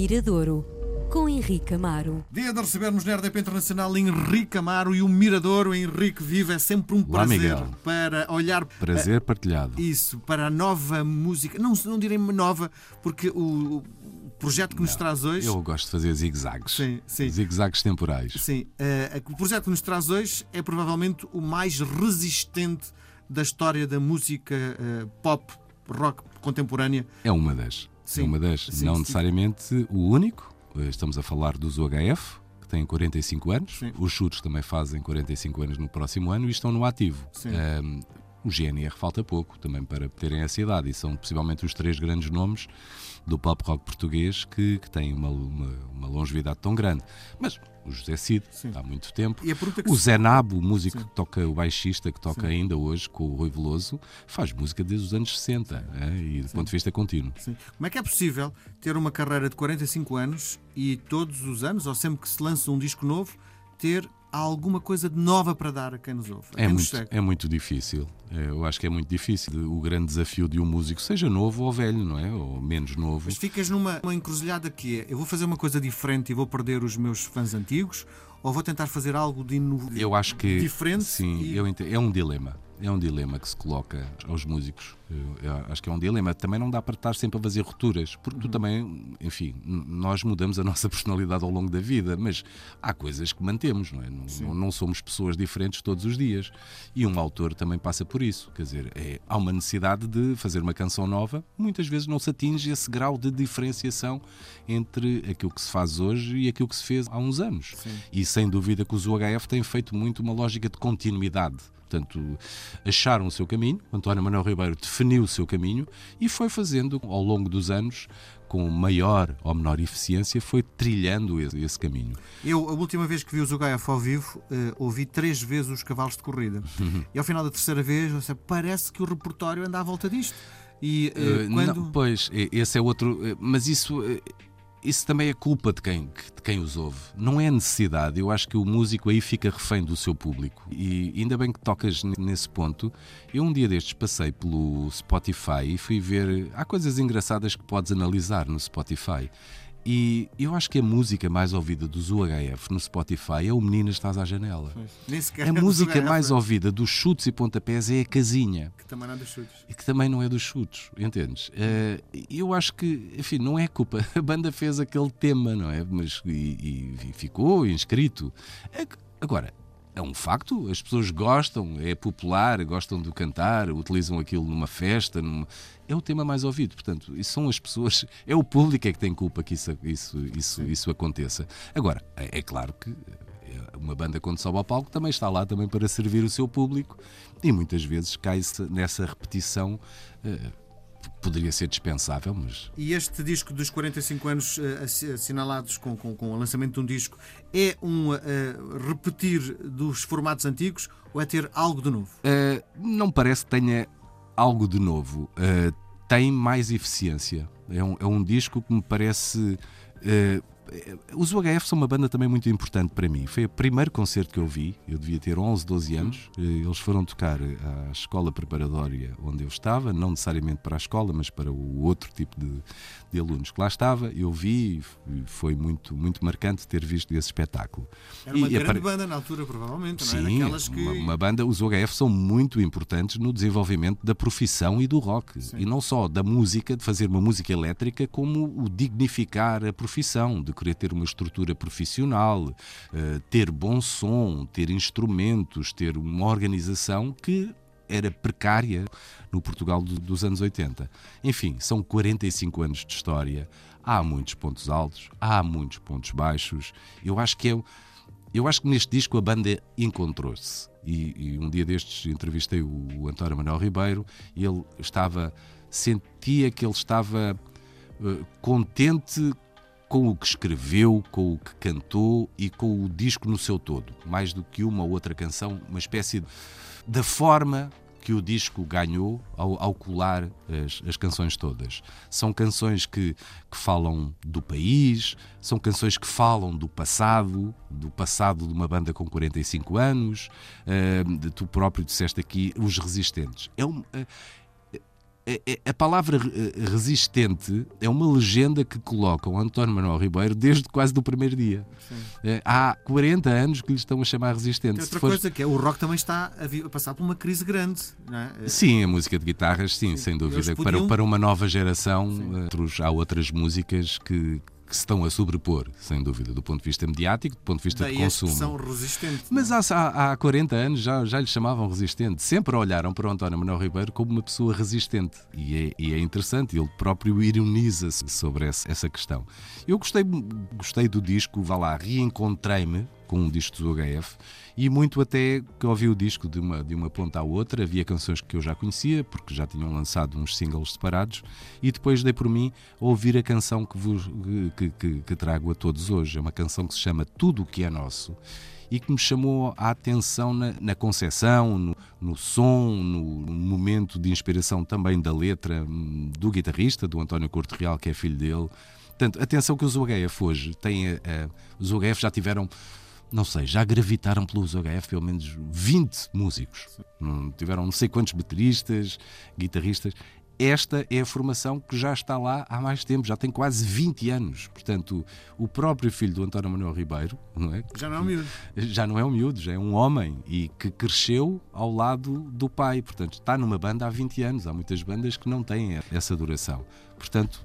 Miradouro, com Henrique Amaro. Dia de recebermos na RDP Internacional Henrique Amaro e o Miradouro Henrique Viva. É sempre um Olá, prazer Miguel. para olhar Prazer partilhado. isso, para a nova música. Não, não direi nova, porque o, projeto que nos traz hoje. Eu gosto de fazer zigue-zagues. Sim, sim. Zigue-zagues temporais. Sim, eh, o projeto que nos traz hoje é provavelmente o mais resistente da história da música eh, pop, rock contemporânea. É uma das. Sim. É uma das. Sim, não sim. necessariamente o único. Estamos a falar dos UHF, que têm 45 anos. Sim. Os chutes também fazem 45 anos no próximo ano e estão no ativo. Sim. O GNR falta pouco também para terem essa idade e são possivelmente os três grandes nomes do pop rock português que, que têm uma, uma, uma longevidade tão grande. Mas o José Cid, Sim. há muito tempo. O se- Zé Nabo, o músico Sim. que toca, o baixista que toca Sim. ainda hoje com o Rui Veloso, faz música desde os anos 60 é? e do ponto de vista contínuo. Como é que é possível ter uma carreira de 45 anos e todos os anos, ou sempre que se lança um disco novo, ter alguma coisa de nova para dar a quem nos ouve? É quem nos muito, é muito difícil. É, Eu acho que é muito difícil. O grande desafio de um músico, seja novo ou velho, não é? Ou menos novo. Mas ficas numa uma encruzilhada que é: eu vou fazer uma coisa diferente e vou perder os meus fãs antigos, ou vou tentar fazer algo de inovo... Eu acho que. Diferente Sim, e- eu entendo. é um dilema. É um dilema que se coloca aos músicos. Eu, eu acho que é um dilema. Também não dá para estar sempre a fazer rupturas, porque Uhum. tu também, enfim, nós mudamos a nossa personalidade ao longo da vida, mas há coisas que mantemos, não é? Não, não, somos pessoas diferentes todos os dias. E um autor também passa por isso. Quer dizer, é, há uma necessidade de fazer uma canção nova, muitas vezes não se atinge esse grau de diferenciação entre aquilo que se faz hoje e aquilo que se fez há uns anos. E sem dúvida que os UHF têm feito muito uma lógica de continuidade. Portanto, acharam o seu caminho, António Manuel Ribeiro definiu o seu caminho e foi fazendo ao longo dos anos, com maior ou menor eficiência, foi trilhando esse, caminho. Eu, a última vez que vi os UHF ao vivo, eh, ouvi três vezes os cavalos de corrida. e ao final da terceira vez, sei, parece que o repertório anda à volta disto. E Eh, quando. não, pois, esse é outro. Mas isso. Isso também é culpa de quem, de quem os ouve. Não é necessidade. Eu acho que o músico aí fica refém do seu público. E ainda bem que tocas nesse ponto. Eu um dia destes passei pelo Spotify e fui ver. Há coisas engraçadas que podes analisar no Spotify. E eu acho que a música mais ouvida dos UHF no Spotify é o Menina Estás à Janela. A é música mais ouvida dos chutes e pontapés é a casinha Que também não é dos chutes. e que também não é dos chutes, entendes? Eh, eu acho que, enfim, não é culpa. A banda fez aquele tema, não é? Mas, e, e- ficou inscrito. É Agora, é um facto, as pessoas gostam, é popular, gostam de cantar, utilizam aquilo numa festa, numa- é o tema mais ouvido. Portanto, isso são as pessoas, é o público é que tem culpa que isso, isso, isso, isso aconteça. Agora, é, é claro que é, uma banda quando sobe ao palco também está lá também para servir o seu público e muitas vezes cai-se nessa repetição eh, poderia ser dispensável mas E este disco dos 45 anos eh, assi- assinalados com, com, com o lançamento de um disco é um eh, repetir dos formatos antigos ou é ter algo de novo? eh, não parece que tenha algo de novo Eh, tem mais eficiência é um, é um disco que me parece os UHF são uma banda também muito importante para mim. Foi o primeiro concerto que eu vi, eu devia ter 11, 12 anos. Eh, Eles foram tocar à escola preparatória onde eu estava, não necessariamente para a escola, mas para o outro tipo de, de alunos que lá estava. Eu vi e foi muito, muito marcante ter visto esse espetáculo. Era uma E grande apare- banda na altura, provavelmente, não é? Sim, Daquelas que. uma, uma banda, os UHF são muito importantes no desenvolvimento da profissão e do rock. E não só da música, de fazer uma música elétrica, como o dignificar a profissão, de querer ter uma estrutura profissional, eh, ter bom som, ter instrumentos, ter uma organização que era precária no Portugal do- dos anos 80. Enfim, são 45 anos de história. Há muitos pontos altos, há muitos pontos baixos. Eu acho que é eu acho que neste disco a banda encontrou-se. E, e um dia destes entrevistei o António Manuel Ribeiro e ele estava. sentia que ele estava eh, contente com o que escreveu, com o que cantou e com o disco no seu todo. Mais do que uma ou outra canção, uma espécie da forma que o disco ganhou ao, ao colar as, as canções todas. São canções que, que falam do país, são canções que falam do passado, do passado de uma banda com 45 anos. de- tu próprio disseste aqui, os resistentes. É um, ah, a, a palavra resistente é uma legenda que coloca o António Manuel Ribeiro desde quase do primeiro dia. Sim. Há 40 anos que lhe estão a chamar resistente. Tem outra coisa que é o rock também está a, passar por uma crise grande. É? Sim, a música de guitarras, sim, sim. sem dúvida. Podiam... Para, para uma nova geração, há outras músicas que que se estão a sobrepor, sem dúvida, do ponto de vista mediático, do ponto de vista Daí de consumo. São resistentes. Mas há, há, há 40 anos já, já lhe chamavam resistente. Sempre olharam para o António Manuel Ribeiro como uma pessoa resistente. E é, e é interessante, ele próprio ironiza-se sobre essa, essa questão. Eu gostei, gostei do disco, vá lá, reencontrei-me com um disco do HF e muito até que ouvi o disco de uma, de uma ponta à outra. Havia canções que eu já conhecia, porque já tinham lançado uns singles separados, e depois dei por mim a ouvir a canção que, vos, que, que, que trago a todos hoje. É uma canção que se chama Tudo o que é Nosso e que me chamou a atenção na, na concepção, no, no som, no, no, momento de inspiração também da letra hum, do guitarrista, do António Corte Real, que é filho dele. Portanto, atenção que os UHF hoje têm. Uh, os UHF já tiveram não sei, já gravitaram pelos HF pelo menos 20 músicos. Não, tiveram não sei quantos bateristas, guitarristas. Esta é a formação que já está lá há mais tempo, já tem quase 20 anos. Portanto, o próprio filho do António Manuel Ribeiro, não é? Já não é um miúdo. Já não é um miúdo, já é um homem e que cresceu ao lado do pai. Portanto, está numa banda há 20 anos. Há muitas bandas que não têm essa duração. Portanto,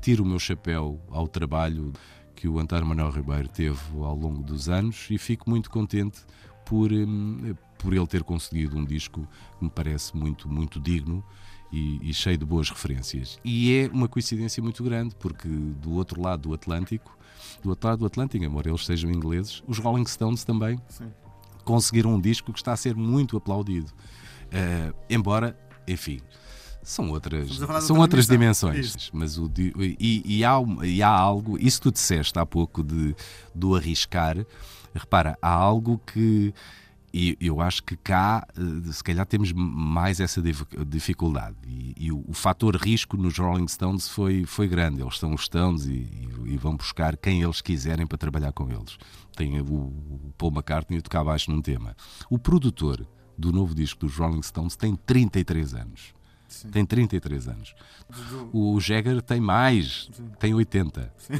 tiro o meu chapéu ao trabalho que o António Manuel Ribeiro teve ao longo dos anos e fico muito contente por, hum, por ele ter conseguido um disco que me parece muito, muito digno e, e, cheio de boas referências. E é uma coincidência muito grande, porque do outro lado do Atlântico, do outro lado do Atlântico, embora eles sejam ingleses, os Rolling Stones também Sim. conseguiram um disco que está a ser muito aplaudido. Uh, embora, enfim, são outras, são outras dimensões. Mas o, e, e, há, e há algo, isso que tu disseste há pouco de, do arriscar, repara, há algo que e eu acho que cá, eh, se calhar, temos mais essa dificuldade. E, e o, o, fator risco nos Rolling Stones foi, foi grande. Eles são os Stones e, e, vão buscar quem eles quiserem para trabalhar com eles. Tem o, o Paul McCartney a tocar abaixo num tema. O produtor do novo disco dos Rolling Stones tem 33 anos. Sim. Tem 33 anos. O Jagger tem mais, Sim. tem 80. É?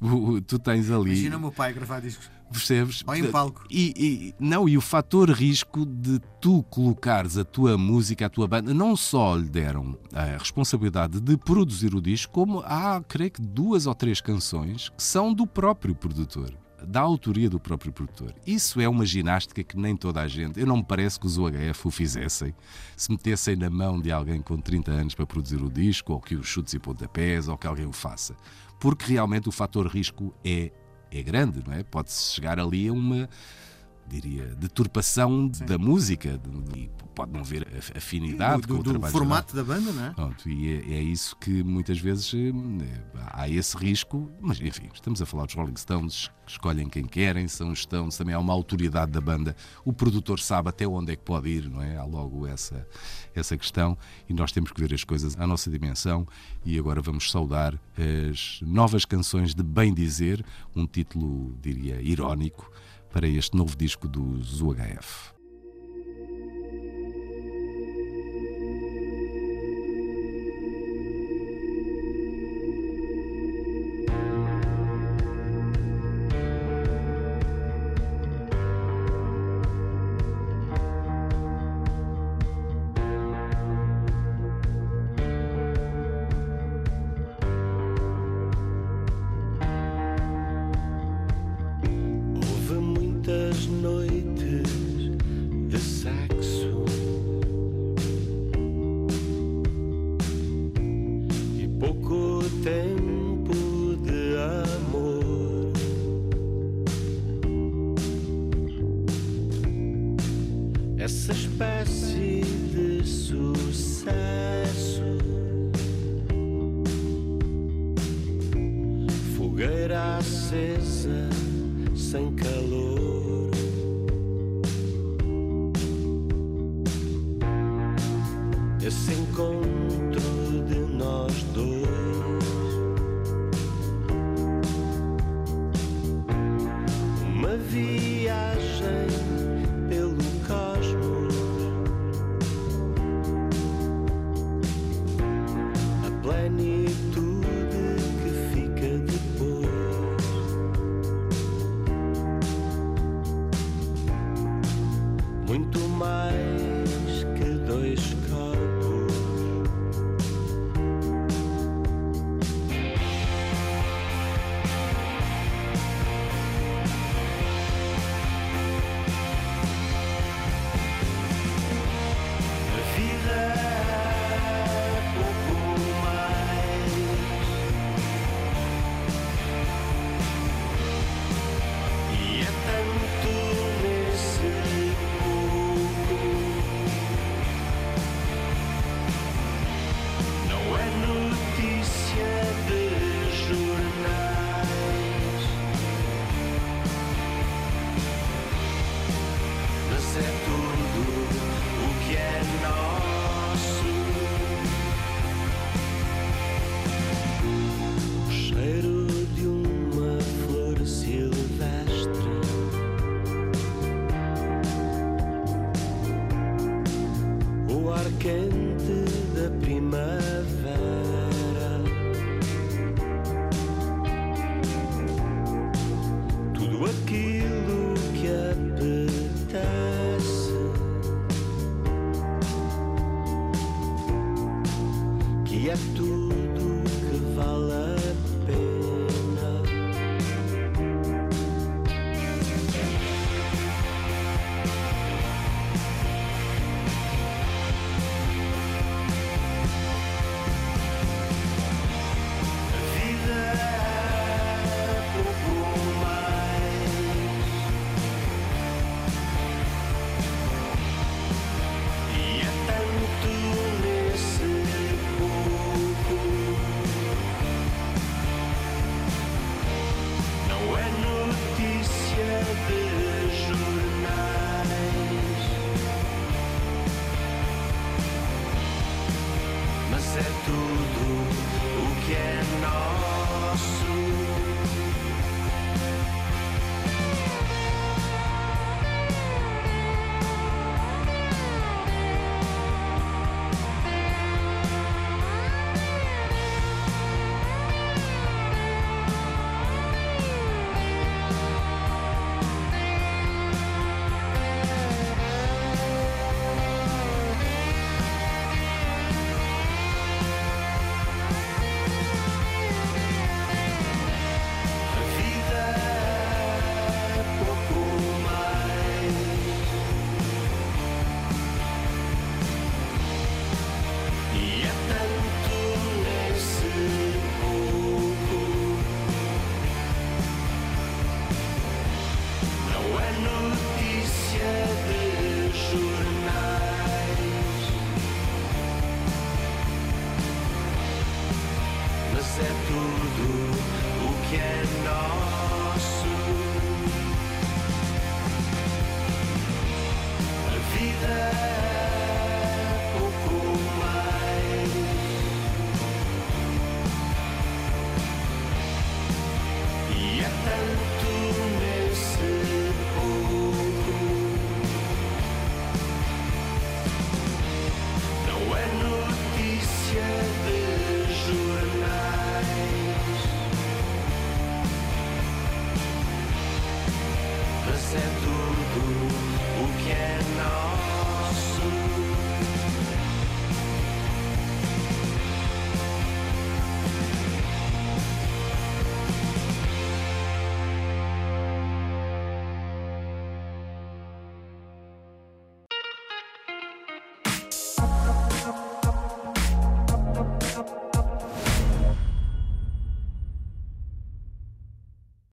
tu tens ali. Imagina o meu pai gravar discos. Percebes? Ou em palco. E, e, não, e o fator risco de tu colocares a tua música, a tua banda, não só lhe deram a responsabilidade de produzir o disco, como há, creio que, duas ou três canções que são do próprio produtor da autoria do próprio produtor. Isso é uma ginástica que nem toda a gente, eu não me parece que os UHF o fizessem, se metessem na mão de alguém com 30 anos para produzir o disco, ou que os chutes e pontapés, ou que alguém o faça. Porque realmente o fator risco é, é grande, não é? Pode-se chegar ali a uma diria, deturpação Sim. da música. E pode não haver afinidade do, com o do trabalho formato da banda, não é? Pronto, e é, é, isso que muitas vezes eh, há esse risco, mas enfim, estamos a falar dos Rolling Stones, escolhem quem querem, são os Stones, também há uma autoridade da banda, o produtor sabe até onde é que pode ir, não é? Há logo essa, essa questão e nós temos que ver as coisas à nossa dimensão e agora vamos saudar as novas canções de Bem Dizer, um título, diria, irónico, para este novo disco dos UHF. essa espécie de sucesso. Fogueira acesa, sem calor. É tudo o